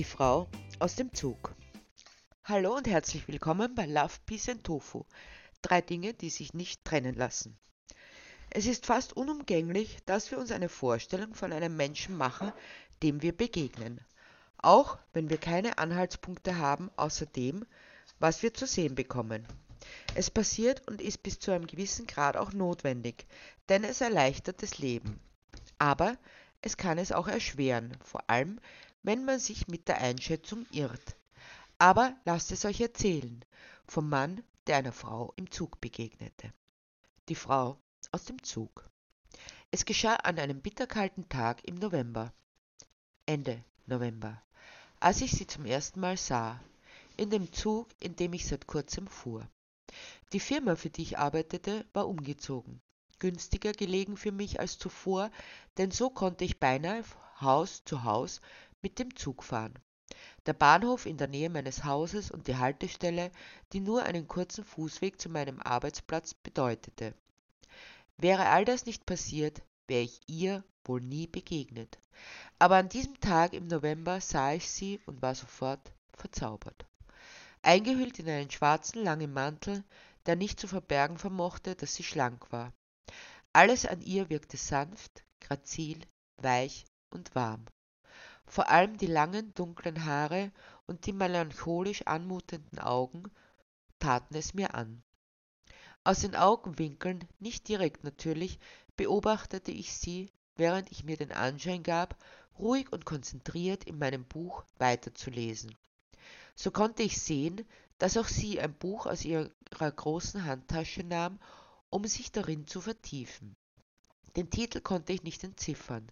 Die Frau aus dem Zug. Hallo und herzlich willkommen bei Love, Peace and Tofu. Drei Dinge, die sich nicht trennen lassen. Es ist fast unumgänglich, dass wir uns eine Vorstellung von einem Menschen machen, dem wir begegnen. Auch wenn wir keine Anhaltspunkte haben, außer dem, was wir zu sehen bekommen. Es passiert und ist bis zu einem gewissen Grad auch notwendig, denn es erleichtert das Leben. Aber es kann es auch erschweren, vor allem wenn man sich mit der Einschätzung irrt. Aber lasst es euch erzählen vom Mann, der einer Frau im Zug begegnete. Die Frau aus dem Zug. Es geschah an einem bitterkalten Tag im November. Ende November, als ich sie zum ersten Mal sah, in dem Zug, in dem ich seit kurzem fuhr. Die Firma, für die ich arbeitete, war umgezogen. Günstiger gelegen für mich als zuvor, denn so konnte ich beinahe Haus zu Haus mit dem Zug fahren. Der Bahnhof in der Nähe meines Hauses und die Haltestelle, die nur einen kurzen Fußweg zu meinem Arbeitsplatz bedeutete. Wäre all das nicht passiert, wäre ich ihr wohl nie begegnet. Aber an diesem Tag im November sah ich sie und war sofort verzaubert. Eingehüllt in einen schwarzen langen Mantel, der nicht zu verbergen vermochte, dass sie schlank war. Alles an ihr wirkte sanft, grazil, weich und warm vor allem die langen dunklen haare und die melancholisch anmutenden augen taten es mir an. Aus den augenwinkeln nicht direkt natürlich beobachtete ich sie während ich mir den anschein gab ruhig und konzentriert in meinem buch weiterzulesen. So konnte ich sehen dass auch sie ein buch aus ihrer großen handtasche nahm um sich darin zu vertiefen. Den titel konnte ich nicht entziffern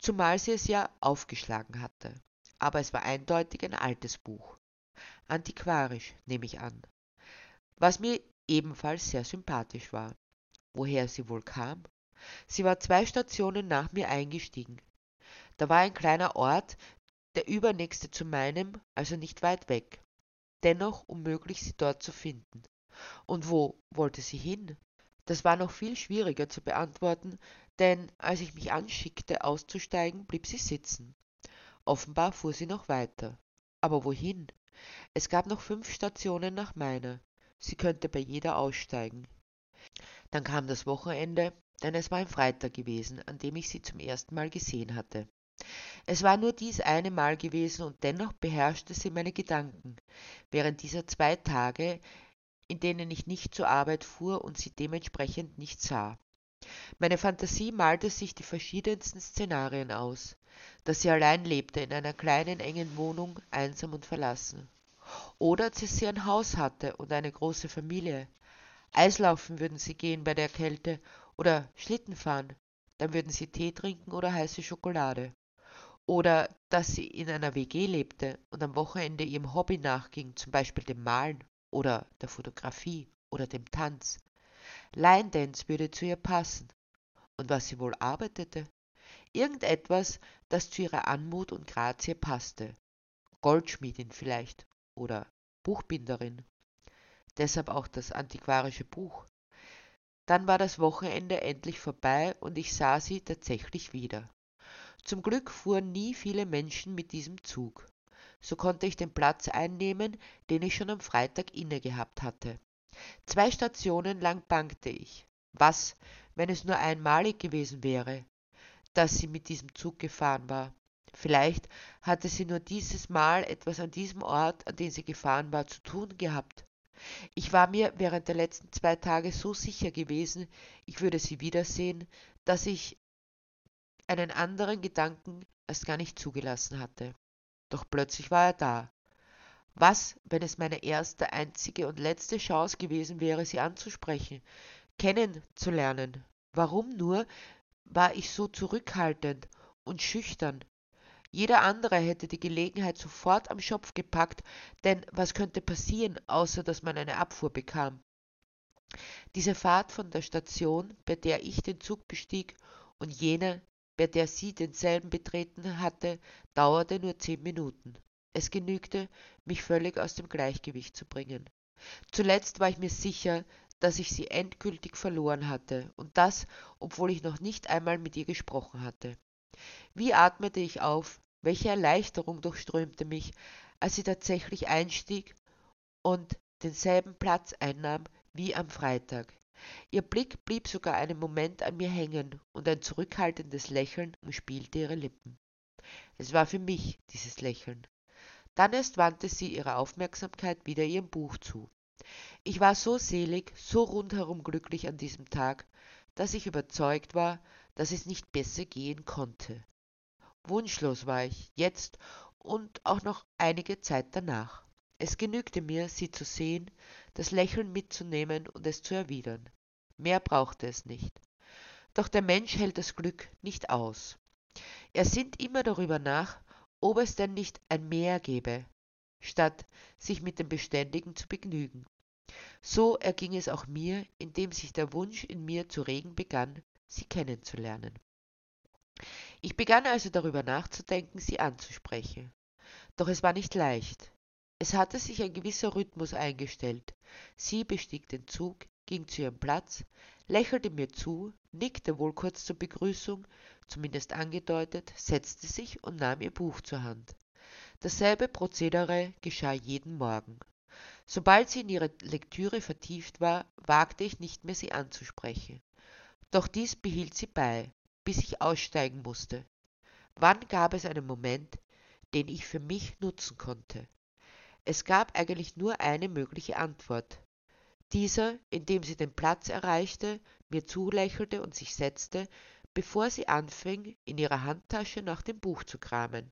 zumal sie es ja aufgeschlagen hatte. Aber es war eindeutig ein altes Buch. Antiquarisch, nehme ich an. Was mir ebenfalls sehr sympathisch war. Woher sie wohl kam? Sie war zwei Stationen nach mir eingestiegen. Da war ein kleiner Ort, der übernächste zu meinem, also nicht weit weg. Dennoch unmöglich, sie dort zu finden. Und wo wollte sie hin? Das war noch viel schwieriger zu beantworten, denn als ich mich anschickte auszusteigen, blieb sie sitzen. Offenbar fuhr sie noch weiter. Aber wohin? Es gab noch fünf Stationen nach meiner. Sie könnte bei jeder aussteigen. Dann kam das Wochenende, denn es war ein Freitag gewesen, an dem ich sie zum ersten Mal gesehen hatte. Es war nur dies eine Mal gewesen und dennoch beherrschte sie meine Gedanken, während dieser zwei Tage, in denen ich nicht zur Arbeit fuhr und sie dementsprechend nicht sah. Meine Fantasie malte sich die verschiedensten Szenarien aus, dass sie allein lebte in einer kleinen engen Wohnung, einsam und verlassen. Oder dass sie ein Haus hatte und eine große Familie. Eislaufen würden sie gehen bei der Kälte oder Schlitten fahren, dann würden sie Tee trinken oder heiße Schokolade. Oder dass sie in einer WG lebte und am Wochenende ihrem Hobby nachging, zum Beispiel dem Malen oder der Fotografie oder dem Tanz. Line Dance würde zu ihr passen. Und was sie wohl arbeitete? Irgendetwas, das zu ihrer Anmut und Grazie passte. Goldschmiedin vielleicht oder Buchbinderin. Deshalb auch das antiquarische Buch. Dann war das Wochenende endlich vorbei und ich sah sie tatsächlich wieder. Zum Glück fuhren nie viele Menschen mit diesem Zug so konnte ich den Platz einnehmen, den ich schon am Freitag inne gehabt hatte. Zwei Stationen lang bangte ich. Was, wenn es nur einmalig gewesen wäre, dass sie mit diesem Zug gefahren war? Vielleicht hatte sie nur dieses Mal etwas an diesem Ort, an den sie gefahren war, zu tun gehabt. Ich war mir während der letzten zwei Tage so sicher gewesen, ich würde sie wiedersehen, dass ich einen anderen Gedanken erst gar nicht zugelassen hatte. Doch plötzlich war er da. Was, wenn es meine erste, einzige und letzte Chance gewesen wäre, sie anzusprechen, kennenzulernen? Warum nur war ich so zurückhaltend und schüchtern? Jeder andere hätte die Gelegenheit sofort am Schopf gepackt, denn was könnte passieren, außer dass man eine Abfuhr bekam? Diese Fahrt von der Station, bei der ich den Zug bestieg, und jene, bei der sie denselben betreten hatte, dauerte nur zehn Minuten. Es genügte, mich völlig aus dem Gleichgewicht zu bringen. Zuletzt war ich mir sicher, dass ich sie endgültig verloren hatte, und das, obwohl ich noch nicht einmal mit ihr gesprochen hatte. Wie atmete ich auf, welche Erleichterung durchströmte mich, als sie tatsächlich einstieg und denselben Platz einnahm wie am Freitag. Ihr Blick blieb sogar einen Moment an mir hängen, und ein zurückhaltendes Lächeln umspielte ihre Lippen. Es war für mich, dieses Lächeln. Dann erst wandte sie ihre Aufmerksamkeit wieder ihrem Buch zu. Ich war so selig, so rundherum glücklich an diesem Tag, dass ich überzeugt war, dass es nicht besser gehen konnte. Wunschlos war ich, jetzt und auch noch einige Zeit danach. Es genügte mir, sie zu sehen, das Lächeln mitzunehmen und es zu erwidern. Mehr brauchte es nicht. Doch der Mensch hält das Glück nicht aus. Er sinnt immer darüber nach, ob es denn nicht ein Mehr gäbe, statt sich mit dem Beständigen zu begnügen. So erging es auch mir, indem sich der Wunsch in mir zu regen begann, sie kennenzulernen. Ich begann also darüber nachzudenken, sie anzusprechen. Doch es war nicht leicht. Es hatte sich ein gewisser Rhythmus eingestellt. Sie bestieg den Zug, ging zu ihrem Platz, lächelte mir zu, nickte wohl kurz zur Begrüßung, zumindest angedeutet, setzte sich und nahm ihr Buch zur Hand. Dasselbe Prozedere geschah jeden Morgen. Sobald sie in ihre Lektüre vertieft war, wagte ich nicht mehr, sie anzusprechen. Doch dies behielt sie bei, bis ich aussteigen musste. Wann gab es einen Moment, den ich für mich nutzen konnte? Es gab eigentlich nur eine mögliche Antwort. Dieser, indem sie den Platz erreichte, mir zulächelte und sich setzte, bevor sie anfing, in ihrer Handtasche nach dem Buch zu kramen.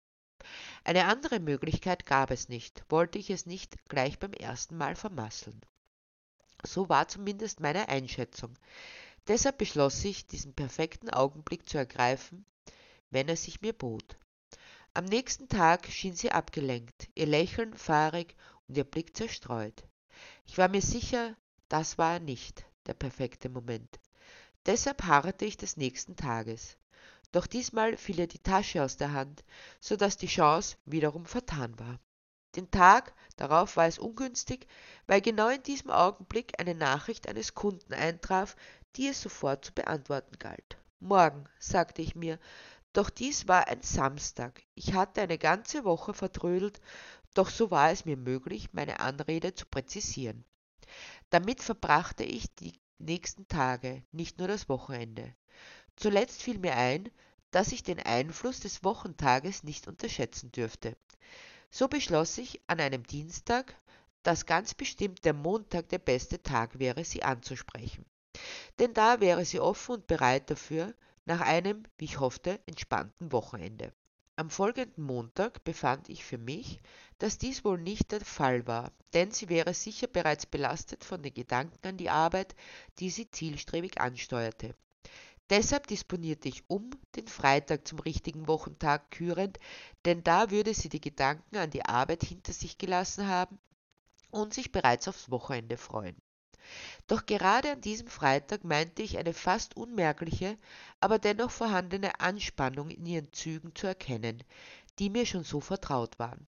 Eine andere Möglichkeit gab es nicht, wollte ich es nicht gleich beim ersten Mal vermasseln. So war zumindest meine Einschätzung. Deshalb beschloss ich, diesen perfekten Augenblick zu ergreifen, wenn er sich mir bot. Am nächsten Tag schien sie abgelenkt, ihr Lächeln fahrig und ihr Blick zerstreut. Ich war mir sicher, das war nicht, der perfekte Moment. Deshalb harrte ich des nächsten Tages. Doch diesmal fiel ihr die Tasche aus der Hand, so dass die Chance wiederum vertan war. Den Tag darauf war es ungünstig, weil genau in diesem Augenblick eine Nachricht eines Kunden eintraf, die es sofort zu beantworten galt. Morgen, sagte ich mir, doch dies war ein Samstag. Ich hatte eine ganze Woche vertrödelt, doch so war es mir möglich, meine Anrede zu präzisieren. Damit verbrachte ich die nächsten Tage, nicht nur das Wochenende. Zuletzt fiel mir ein, dass ich den Einfluss des Wochentages nicht unterschätzen dürfte. So beschloss ich an einem Dienstag, dass ganz bestimmt der Montag der beste Tag wäre, sie anzusprechen. Denn da wäre sie offen und bereit dafür, nach einem, wie ich hoffte, entspannten Wochenende. Am folgenden Montag befand ich für mich, dass dies wohl nicht der Fall war, denn sie wäre sicher bereits belastet von den Gedanken an die Arbeit, die sie zielstrebig ansteuerte. Deshalb disponierte ich um, den Freitag zum richtigen Wochentag kürend, denn da würde sie die Gedanken an die Arbeit hinter sich gelassen haben und sich bereits aufs Wochenende freuen. Doch gerade an diesem Freitag meinte ich eine fast unmerkliche, aber dennoch vorhandene Anspannung in ihren Zügen zu erkennen, die mir schon so vertraut waren.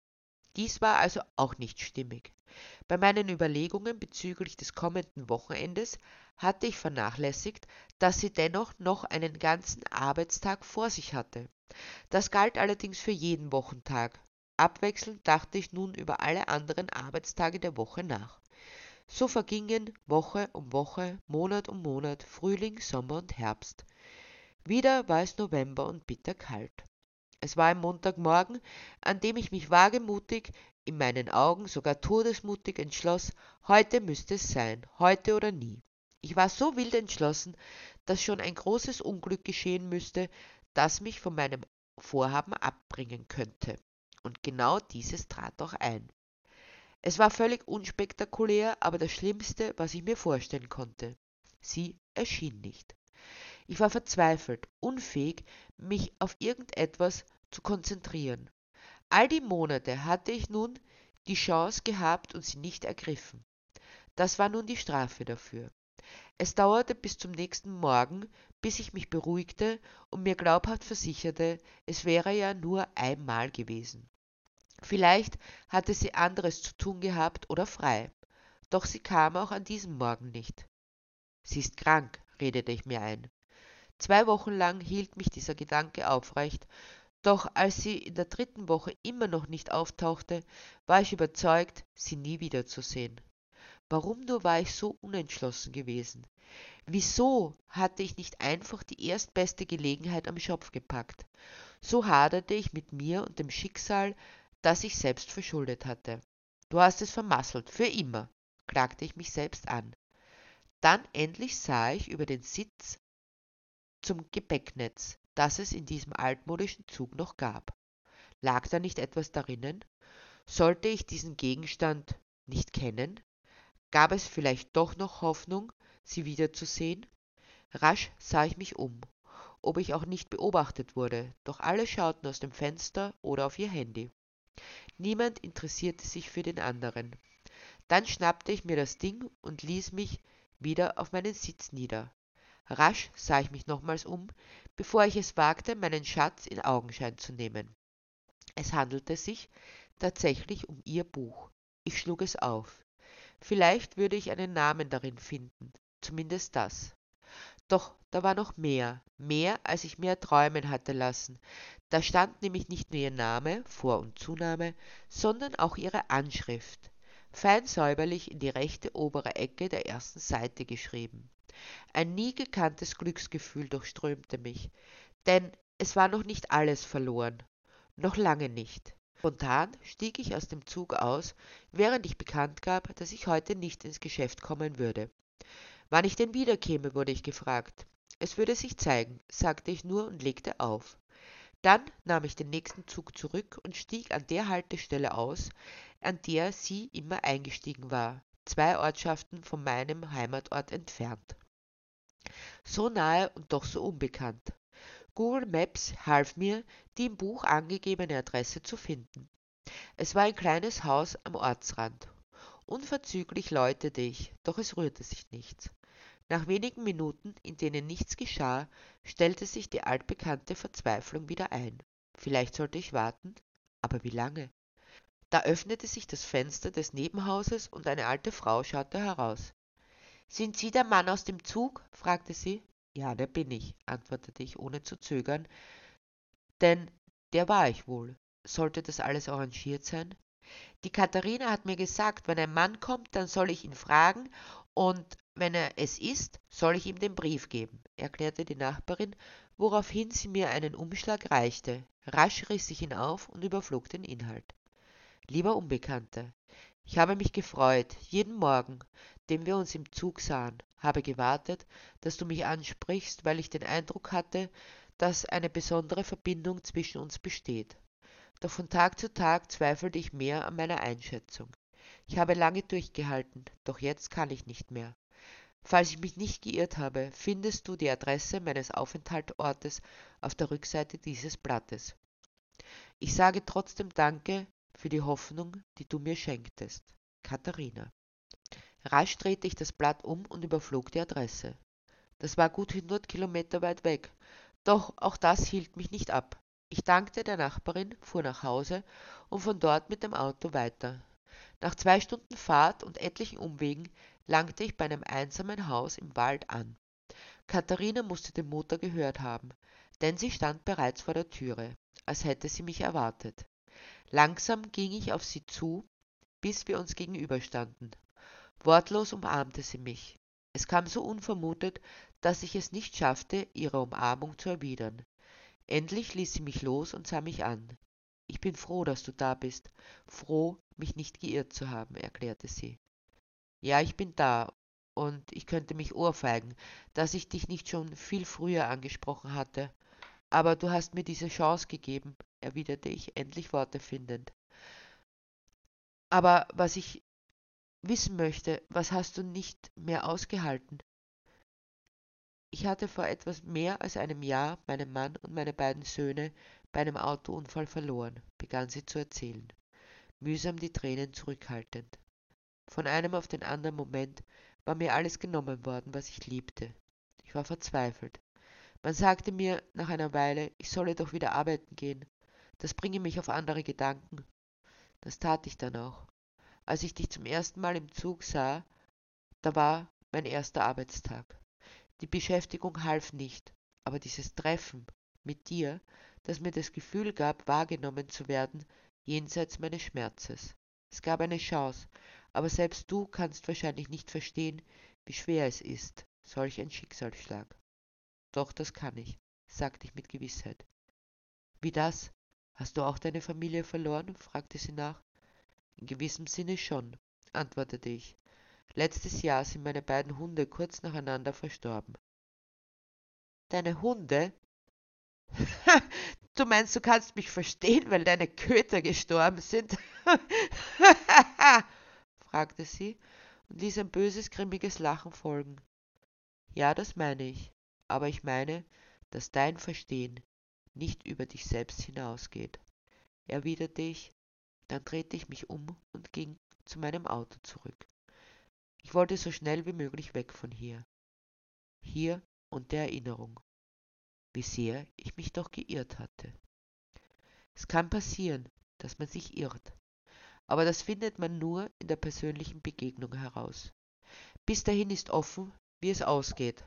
Dies war also auch nicht stimmig. Bei meinen Überlegungen bezüglich des kommenden Wochenendes hatte ich vernachlässigt, dass sie dennoch noch einen ganzen Arbeitstag vor sich hatte. Das galt allerdings für jeden Wochentag. Abwechselnd dachte ich nun über alle anderen Arbeitstage der Woche nach. So vergingen Woche um Woche, Monat um Monat, Frühling, Sommer und Herbst. Wieder war es November und bitterkalt. Es war ein Montagmorgen, an dem ich mich wagemutig, in meinen Augen sogar todesmutig entschloss, heute müsste es sein, heute oder nie. Ich war so wild entschlossen, dass schon ein großes Unglück geschehen müsste, das mich von meinem Vorhaben abbringen könnte. Und genau dieses trat auch ein. Es war völlig unspektakulär, aber das Schlimmste, was ich mir vorstellen konnte. Sie erschien nicht. Ich war verzweifelt, unfähig, mich auf irgendetwas zu konzentrieren. All die Monate hatte ich nun die Chance gehabt und sie nicht ergriffen. Das war nun die Strafe dafür. Es dauerte bis zum nächsten Morgen, bis ich mich beruhigte und mir glaubhaft versicherte, es wäre ja nur einmal gewesen. Vielleicht hatte sie anderes zu tun gehabt oder frei. Doch sie kam auch an diesem Morgen nicht. Sie ist krank, redete ich mir ein. Zwei Wochen lang hielt mich dieser Gedanke aufrecht, Doch als sie in der dritten Woche immer noch nicht auftauchte, war ich überzeugt, sie nie wiederzusehen. Warum nur war ich so unentschlossen gewesen? Wieso hatte ich nicht einfach die erstbeste Gelegenheit am Schopf gepackt? So haderte ich mit mir und dem Schicksal, das ich selbst verschuldet hatte. Du hast es vermasselt, für immer, klagte ich mich selbst an. Dann endlich sah ich über den Sitz zum Gepäcknetz, das es in diesem altmodischen Zug noch gab. Lag da nicht etwas darinnen? Sollte ich diesen Gegenstand nicht kennen? Gab es vielleicht doch noch Hoffnung, sie wiederzusehen? Rasch sah ich mich um, ob ich auch nicht beobachtet wurde, doch alle schauten aus dem Fenster oder auf ihr Handy. Niemand interessierte sich für den anderen. Dann schnappte ich mir das Ding und ließ mich wieder auf meinen Sitz nieder. Rasch sah ich mich nochmals um, bevor ich es wagte, meinen Schatz in Augenschein zu nehmen. Es handelte sich tatsächlich um ihr Buch. Ich schlug es auf. Vielleicht würde ich einen Namen darin finden, zumindest das. Doch da war noch mehr, mehr, als ich mir träumen hatte lassen. Da stand nämlich nicht nur ihr Name, Vor- und Zunahme, sondern auch ihre Anschrift, fein säuberlich in die rechte obere Ecke der ersten Seite geschrieben. Ein nie gekanntes Glücksgefühl durchströmte mich, denn es war noch nicht alles verloren, noch lange nicht. Spontan stieg ich aus dem Zug aus, während ich bekannt gab, dass ich heute nicht ins Geschäft kommen würde. Wann ich denn wiederkäme, wurde ich gefragt. Es würde sich zeigen, sagte ich nur und legte auf. Dann nahm ich den nächsten Zug zurück und stieg an der Haltestelle aus, an der sie immer eingestiegen war, zwei Ortschaften von meinem Heimatort entfernt. So nahe und doch so unbekannt. Google Maps half mir, die im Buch angegebene Adresse zu finden. Es war ein kleines Haus am Ortsrand. Unverzüglich läutete ich, doch es rührte sich nichts. Nach wenigen Minuten, in denen nichts geschah, stellte sich die altbekannte Verzweiflung wieder ein. Vielleicht sollte ich warten, aber wie lange? Da öffnete sich das Fenster des Nebenhauses und eine alte Frau schaute heraus. Sind Sie der Mann aus dem Zug? fragte sie. Ja, der bin ich, antwortete ich ohne zu zögern, denn der war ich wohl. Sollte das alles arrangiert sein? Die Katharina hat mir gesagt, wenn ein Mann kommt, dann soll ich ihn fragen, und wenn er es ist, soll ich ihm den Brief geben, erklärte die Nachbarin, woraufhin sie mir einen Umschlag reichte. Rasch riss ich ihn auf und überflog den Inhalt. Lieber Unbekannter, ich habe mich gefreut, jeden Morgen, den wir uns im Zug sahen, habe gewartet, dass du mich ansprichst, weil ich den Eindruck hatte, dass eine besondere Verbindung zwischen uns besteht. Doch von Tag zu Tag zweifelte ich mehr an meiner Einschätzung. Ich habe lange durchgehalten, doch jetzt kann ich nicht mehr. Falls ich mich nicht geirrt habe, findest du die Adresse meines Aufenthaltsortes auf der Rückseite dieses Blattes. Ich sage trotzdem Danke für die Hoffnung, die du mir schenktest. Katharina. Rasch drehte ich das Blatt um und überflog die Adresse. Das war gut hundert Kilometer weit weg, doch auch das hielt mich nicht ab. Ich dankte der Nachbarin, fuhr nach Hause und von dort mit dem Auto weiter. Nach zwei Stunden Fahrt und etlichen Umwegen langte ich bei einem einsamen Haus im Wald an. Katharina musste den Motor gehört haben, denn sie stand bereits vor der Türe, als hätte sie mich erwartet. Langsam ging ich auf sie zu, bis wir uns gegenüberstanden. Wortlos umarmte sie mich. Es kam so unvermutet, dass ich es nicht schaffte, ihre Umarmung zu erwidern. Endlich ließ sie mich los und sah mich an. Ich bin froh, dass du da bist, froh, mich nicht geirrt zu haben, erklärte sie. Ja, ich bin da, und ich könnte mich ohrfeigen, dass ich dich nicht schon viel früher angesprochen hatte. Aber du hast mir diese Chance gegeben, erwiderte ich, endlich Worte findend. Aber was ich wissen möchte, was hast du nicht mehr ausgehalten? Ich hatte vor etwas mehr als einem Jahr meinen Mann und meine beiden Söhne bei einem Autounfall verloren, begann sie zu erzählen, mühsam die Tränen zurückhaltend. Von einem auf den anderen Moment war mir alles genommen worden, was ich liebte. Ich war verzweifelt. Man sagte mir nach einer Weile, ich solle doch wieder arbeiten gehen. Das bringe mich auf andere Gedanken. Das tat ich dann auch. Als ich dich zum ersten Mal im Zug sah, da war mein erster Arbeitstag. Die Beschäftigung half nicht, aber dieses Treffen mit dir, das mir das Gefühl gab, wahrgenommen zu werden, jenseits meines Schmerzes. Es gab eine Chance, aber selbst du kannst wahrscheinlich nicht verstehen, wie schwer es ist, solch ein Schicksalsschlag. Doch, das kann ich, sagte ich mit Gewissheit. Wie das? Hast du auch deine Familie verloren? fragte sie nach. In gewissem Sinne schon, antwortete ich. Letztes Jahr sind meine beiden Hunde kurz nacheinander verstorben. Deine Hunde? du meinst, du kannst mich verstehen, weil deine Köter gestorben sind? fragte sie und ließ ein böses, grimmiges Lachen folgen. Ja, das meine ich, aber ich meine, dass dein Verstehen nicht über dich selbst hinausgeht, erwiderte ich, dann drehte ich mich um und ging zu meinem Auto zurück. Ich wollte so schnell wie möglich weg von hier. Hier und der Erinnerung, wie sehr ich mich doch geirrt hatte. Es kann passieren, dass man sich irrt, aber das findet man nur in der persönlichen Begegnung heraus. Bis dahin ist offen, wie es ausgeht.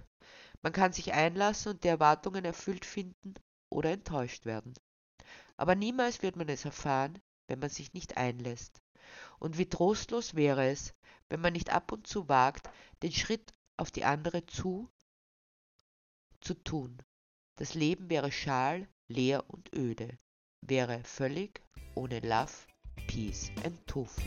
Man kann sich einlassen und die Erwartungen erfüllt finden oder enttäuscht werden. Aber niemals wird man es erfahren, wenn man sich nicht einlässt. Und wie trostlos wäre es, wenn man nicht ab und zu wagt, den Schritt auf die andere zu zu tun. Das Leben wäre schal, leer und öde, wäre völlig ohne Love, Peace and Tofu.